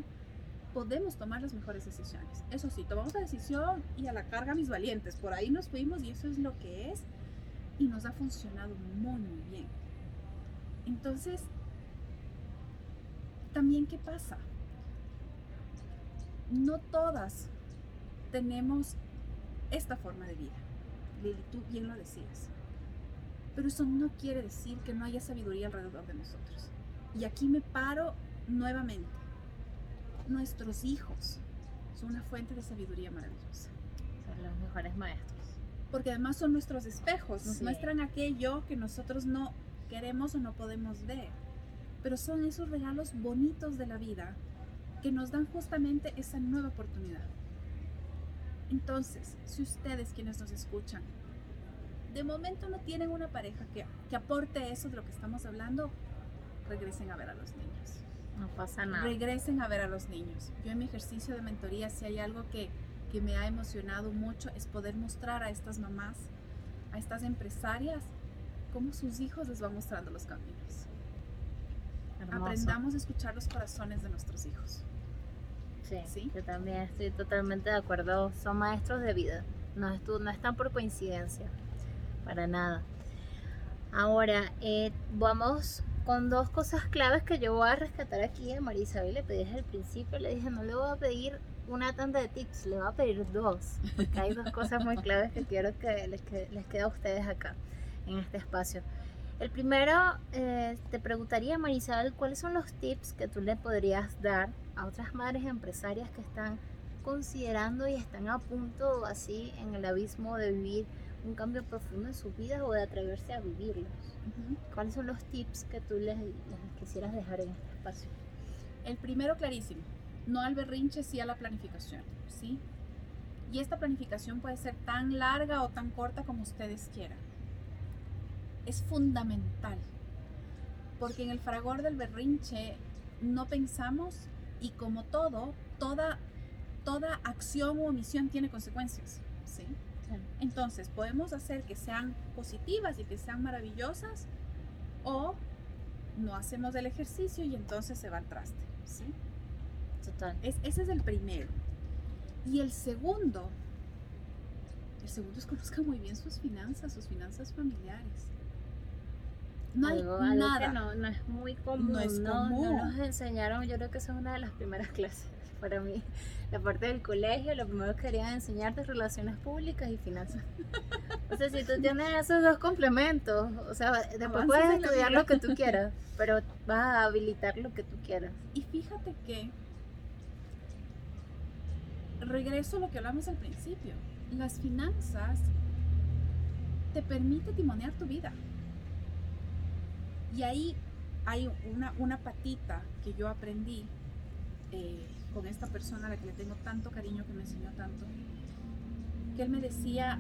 podemos tomar las mejores decisiones. Eso sí, tomamos la decisión y a la carga mis valientes. Por ahí nos fuimos y eso es lo que es y nos ha funcionado muy, muy bien. Entonces, también, ¿qué pasa? No todas tenemos esta forma de vida. Lili, tú bien lo decías. Pero eso no quiere decir que no haya sabiduría alrededor de nosotros. Y aquí me paro nuevamente. Nuestros hijos son una fuente de sabiduría maravillosa. Son los mejores maestros. Porque además son nuestros espejos, nos muestran aquello que nosotros no queremos o no podemos ver. Pero son esos regalos bonitos de la vida que nos dan justamente esa nueva oportunidad. Entonces, si ustedes quienes nos escuchan, de momento no tienen una pareja que, que aporte eso de lo que estamos hablando, regresen a ver a los niños. No pasa nada. Regresen a ver a los niños. Yo en mi ejercicio de mentoría, si hay algo que, que me ha emocionado mucho, es poder mostrar a estas mamás, a estas empresarias, cómo sus hijos les van mostrando los caminos. Aprendamos a escuchar los corazones de nuestros hijos. Sí, yo también estoy totalmente de acuerdo. Son maestros de vida. No, no están por coincidencia. Para nada. Ahora, eh, vamos con dos cosas claves que yo voy a rescatar aquí a María Isabel. Le pedí desde el principio, le dije, no le voy a pedir una tanda de tips, le voy a pedir dos. Porque hay dos cosas muy claves que quiero que les, que les quede a ustedes acá, en este espacio. El primero, eh, te preguntaría, Marisabel, ¿cuáles son los tips que tú le podrías dar a otras madres empresarias que están considerando y están a punto así en el abismo de vivir un cambio profundo en sus vidas o de atreverse a vivirlos? ¿Cuáles son los tips que tú les, quisieras dejar en este espacio? El primero clarísimo, no al berrinche, sí a la planificación, ¿sí? Y esta planificación puede ser tan larga o tan corta como ustedes quieran es fundamental. Porque en el fragor del berrinche no pensamos y como todo, toda toda acción o omisión tiene consecuencias. ¿sí? Entonces, podemos hacer que sean positivas y que sean maravillosas o no hacemos el ejercicio y entonces se va al traste. ¿sí? Total. Es, ese es el primero. Y el segundo, el segundo es conozca muy bien sus finanzas, sus finanzas familiares. No hay nada. no, no, es muy común. No, es común. no nos enseñaron, yo creo que esa es una de las primeras [LAUGHS] clases para mí. La parte del colegio, lo primero que querían enseñarte es relaciones públicas y finanzas. O sea, si tú [LAUGHS] tienes esos dos complementos, o sea, después puedes estudiar lo que tú quieras, pero vas a habilitar lo que tú quieras. Y fíjate que regreso a lo que hablamos al principio. Las finanzas te permiten timonear tu vida. Y ahí hay una, una patita que yo aprendí eh, con esta persona a la que le tengo tanto cariño, que me enseñó tanto, que él me decía,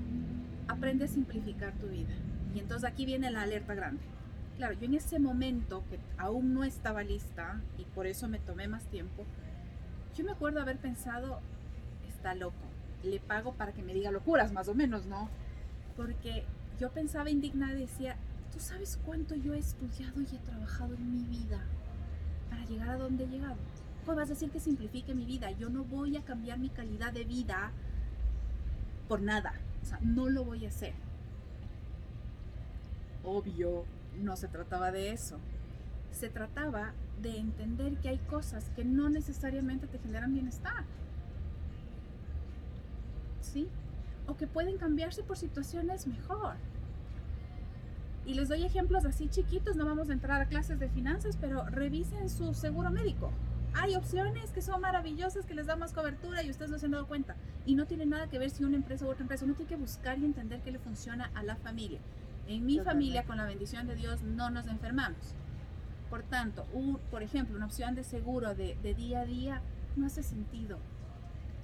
aprende a simplificar tu vida. Y entonces aquí viene la alerta grande. Claro, yo en ese momento que aún no estaba lista y por eso me tomé más tiempo, yo me acuerdo haber pensado, está loco, le pago para que me diga locuras, más o menos, ¿no? Porque yo pensaba indignada y decía, ¿tú sabes cuánto yo he estudiado y he trabajado en mi vida para llegar a donde he llegado? pues vas a decir que simplifique mi vida. Yo no voy a cambiar mi calidad de vida por nada. O sea, no lo voy a hacer. Obvio, no se trataba de eso. Se trataba de entender que hay cosas que no necesariamente te generan bienestar. ¿Sí? O que pueden cambiarse por situaciones mejor. Y les doy ejemplos así chiquitos, no vamos a entrar a clases de finanzas, pero revisen su seguro médico hay opciones que son maravillosas, que les da más cobertura y ustedes no se han dado cuenta. Y no tiene nada que ver si una empresa u otra empresa. Uno tiene que buscar y entender qué le funciona a la familia. En mi familia, con la bendición de Dios, no nos enfermamos. Por tanto, por ejemplo, una opción de seguro de, día a día no hace sentido.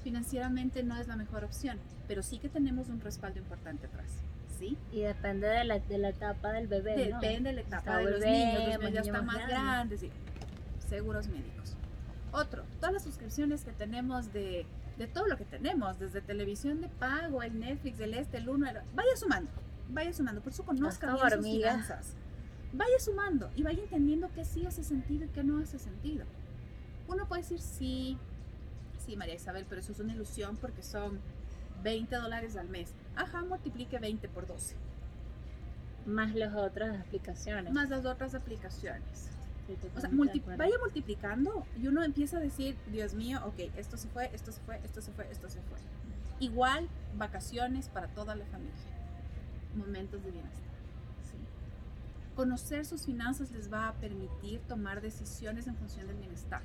Financieramente no es la mejor opción, pero sí que tenemos un respaldo importante atrás. ¿Sí? Y depende de la, de la etapa del bebé. Depende de la etapa de los niños. Los niños ya están más, grandes. Seguros médicos. Otro, todas las suscripciones que tenemos de, de todo lo que tenemos, desde televisión de pago, el Netflix, el este, el uno, vaya sumando, vaya sumando, por eso conozca bien sus finanzas. Vaya sumando y vaya entendiendo qué sí hace sentido y qué no hace sentido. Uno puede decir sí, sí, María Isabel, pero eso es una ilusión porque son 20 dólares al mes. Ajá, multiplique 20 por 12. Más las otras aplicaciones. Más las otras aplicaciones. O sea, vaya multiplicando y uno empieza a decir, Dios mío, ok, esto se fue, esto se fue, esto se fue, esto se fue. Igual, vacaciones para toda la familia. Momentos de bienestar. Conocer sus finanzas les va a permitir tomar decisiones en función del bienestar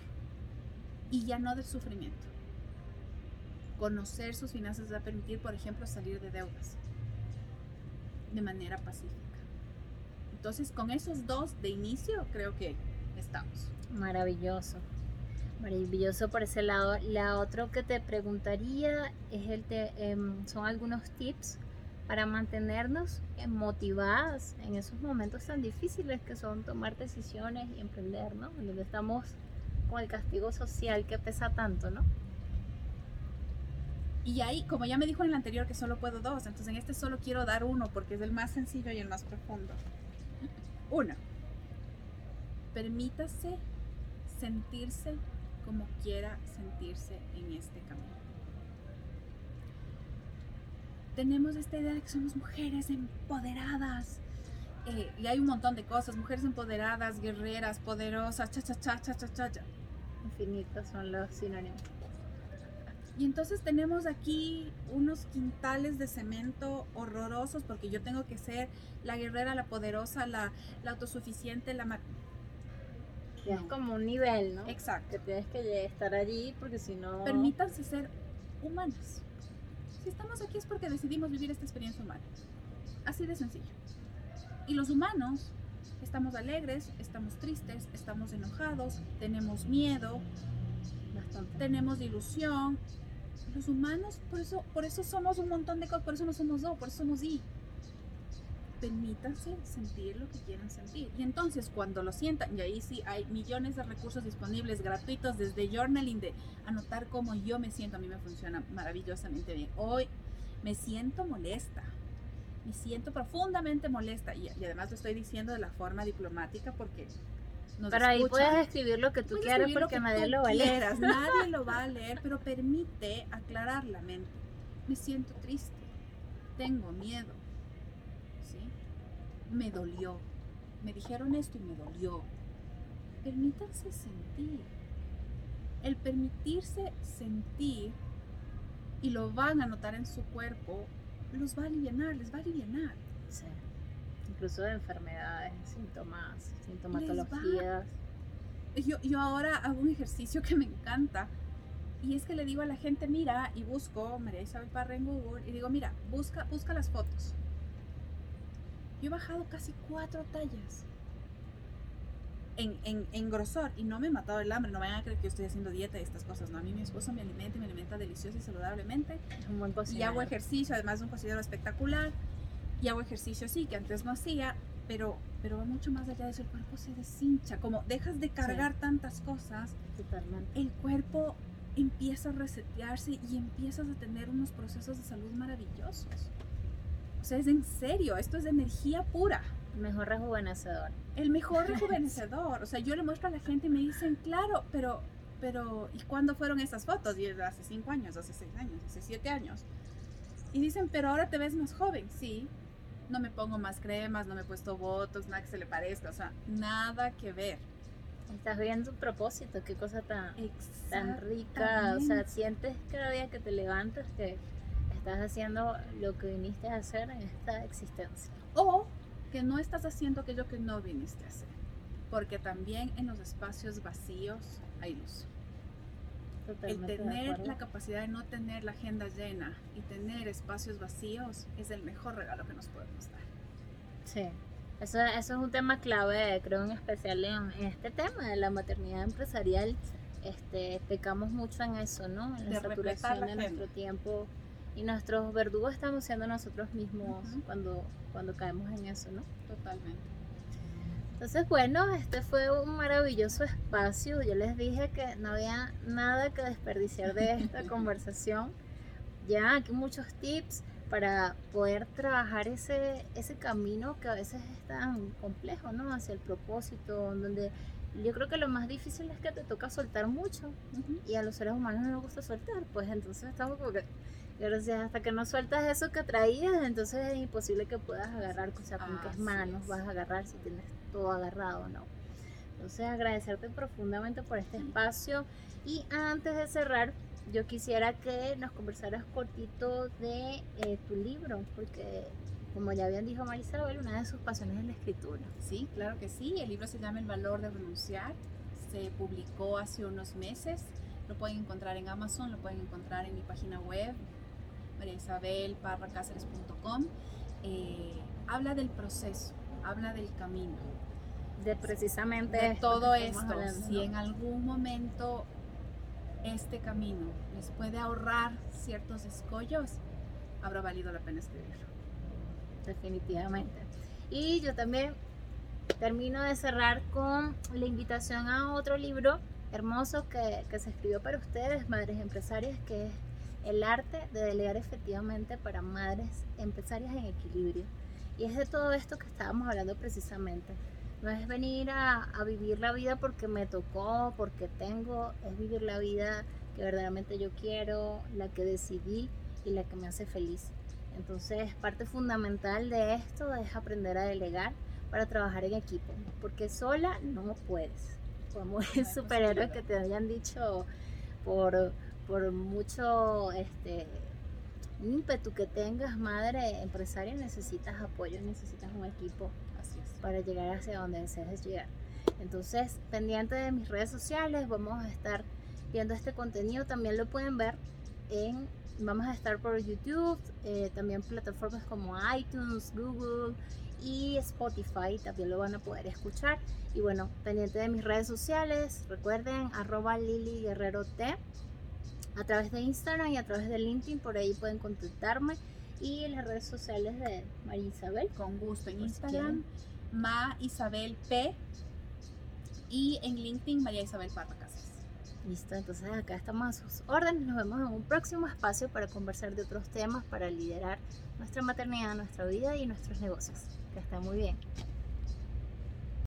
y ya no del sufrimiento. Conocer sus finanzas va a permitir, por ejemplo, salir de deudas de manera pacífica. Entonces, con esos dos de inicio, creo que estamos. Maravilloso. Maravilloso por ese lado. La otra que te preguntaría es el em, son algunos tips para mantenernos motivadas en esos momentos tan difíciles que son tomar decisiones y emprender, ¿no? Donde estamos con el castigo social que pesa tanto, ¿no? Y ahí, como ya me dijo en el anterior que solo puedo dos, entonces en este solo quiero dar uno porque es el más sencillo y el más profundo. Uno, permítase sentirse como quiera sentirse en este camino. Tenemos esta idea de que somos mujeres empoderadas. Eh, y hay un montón de cosas, mujeres empoderadas, guerreras, poderosas, cha, cha, cha, cha, cha, cha. Infinitos son los sinónimos. Y entonces tenemos aquí unos quintales de cemento horrorosos porque yo tengo que ser la guerrera, la poderosa, la, autosuficiente, la... Es como un nivel, ¿no? Exacto. Que tienes que estar allí porque si no... Permítanse ser humanas. Si estamos aquí es porque decidimos vivir esta experiencia humana. Así de sencillo. Y los humanos estamos alegres, estamos tristes, estamos enojados, tenemos miedo, tenemos ilusión, los humanos, por eso, por eso somos un montón de cosas, por eso no somos dos, por eso somos I. permítanse sentir lo que quieran sentir. Y entonces cuando lo sientan, y ahí sí hay millones de recursos disponibles gratuitos desde journaling de anotar cómo yo me siento, a mí me funciona maravillosamente bien. Hoy me siento molesta, me siento profundamente molesta y, además lo estoy diciendo de la forma diplomática porque nos pero ahí puedes escribir lo que tú quieras porque nadie lo va a leer. Nadie lo va a leer, pero permite aclarar la mente. Me siento triste, tengo miedo, me dolió. Me dijeron esto y me dolió. Permítanse sentir. El permitirse sentir y lo van a notar en su cuerpo, los va a aliviar, les va a aliviar. Sí. Incluso de enfermedades, síntomas, sintomatologías. Yo, yo ahora hago un ejercicio que me encanta y es que le digo a la gente, mira, y busco María Isabel Parra en Google y digo, mira, busca, busca las fotos yo he bajado casi cuatro tallas en, grosor y no me he matado el hambre. No vayan a creer que yo estoy haciendo dieta y estas cosas. No, a mí mi esposo me alimenta y me alimenta delicioso y saludablemente. Un buen Y hago ejercicio, además de un cocinero espectacular. Y hago ejercicio sí, que antes no hacía, pero, pero va mucho más allá de eso. El cuerpo se deshincha. Como dejas de cargar tantas cosas, Totalmente. el cuerpo empieza a resetearse y empiezas a tener unos procesos de salud maravillosos. O sea, es en serio, esto es energía pura. Mejor rejuvenecedor. El mejor [LAUGHS] rejuvenecedor. O sea, yo le muestro a la gente y me dicen, claro, pero, pero, ¿y cuándo fueron esas fotos? Y hace cinco años, hace seis años, hace siete años. Y dicen, pero ahora te ves más joven. Sí, no me pongo más cremas, no me he puesto votos, nada que se le parezca. O sea, nada que ver. Estás viendo un propósito, qué cosa tan, tan rica. O sea, sientes cada día que te levantas que estás haciendo lo que viniste a hacer en esta existencia. O que no estás haciendo aquello que no viniste a hacer. Porque también en los espacios vacíos hay luz. el tener la capacidad de no tener la agenda llena y tener espacios vacíos es el mejor regalo que nos podemos dar. Sí, eso, eso es un tema clave, creo en especial en, este tema de la maternidad empresarial. Este, pecamos mucho en eso, ¿no? En la saturación de nuestro tiempo y nuestros verdugos estamos siendo nosotros mismos cuando, cuando caemos en eso, ¿no? Totalmente. Entonces, bueno, este fue un maravilloso espacio. Yo les dije que no había nada que desperdiciar de esta [LAUGHS] conversación. Ya aquí muchos tips para poder trabajar ese, ese camino que a veces es tan complejo, ¿no? Hacia el propósito, donde yo creo que lo más difícil es que te toca soltar mucho y a los seres humanos no nos gusta soltar, pues entonces estamos como que Gracias, hasta que no sueltas eso que traías, entonces es imposible que puedas agarrar, o sea, con qué manos vas a agarrar si tienes todo agarrado o no. Entonces, agradecerte profundamente por este espacio. Y antes de cerrar, yo quisiera que nos conversaras cortito de eh, tu libro, porque como ya bien dijo Marisabel, una de sus pasiones es la escritura. Sí, claro que sí. El libro se llama El valor de renunciar. Se publicó hace unos meses. Lo pueden encontrar en Amazon, lo pueden encontrar en mi página web, mariaisabelparracáceres.com, eh, habla del proceso, habla del camino. De precisamente de todo esto. Si en algún momento este camino les puede ahorrar ciertos escollos, habrá valido la pena escribirlo. Definitivamente. Y yo también termino de cerrar con la invitación a otro libro hermoso que, que se escribió para ustedes, madres empresarias, que es el arte de delegar efectivamente para madres empresarias en equilibrio. Y es de todo esto que estábamos hablando precisamente. No es venir a, vivir la vida porque me tocó, porque tengo, es vivir la vida que verdaderamente yo quiero, la que decidí y la que me hace feliz. Entonces, parte fundamental de esto es aprender a delegar para trabajar en equipo, porque sola no puedes. Como el [LAUGHS] superhéroe que te hayan dicho por por mucho este, ímpetu que tengas, madre empresaria, necesitas apoyo, necesitas un equipo para llegar hacia donde deseas llegar. Entonces, pendiente de mis redes sociales, vamos a estar viendo este contenido. También lo pueden ver en, vamos a estar por YouTube, eh, también plataformas como iTunes, Google y Spotify también lo van a poder escuchar. Y bueno, pendiente de mis redes sociales, recuerden arroba Lili Guerrero T a través de Instagram y a través de LinkedIn, por ahí pueden contactarme. y las redes sociales de María Isabel. Con gusto. En si Instagram, Ma Isabel P. Y en LinkedIn, María Isabel Parra Casas. Listo, entonces acá estamos a sus órdenes. Nos vemos en un próximo espacio para conversar de otros temas, para liderar nuestra maternidad, nuestra vida y nuestros negocios. Que está muy bien.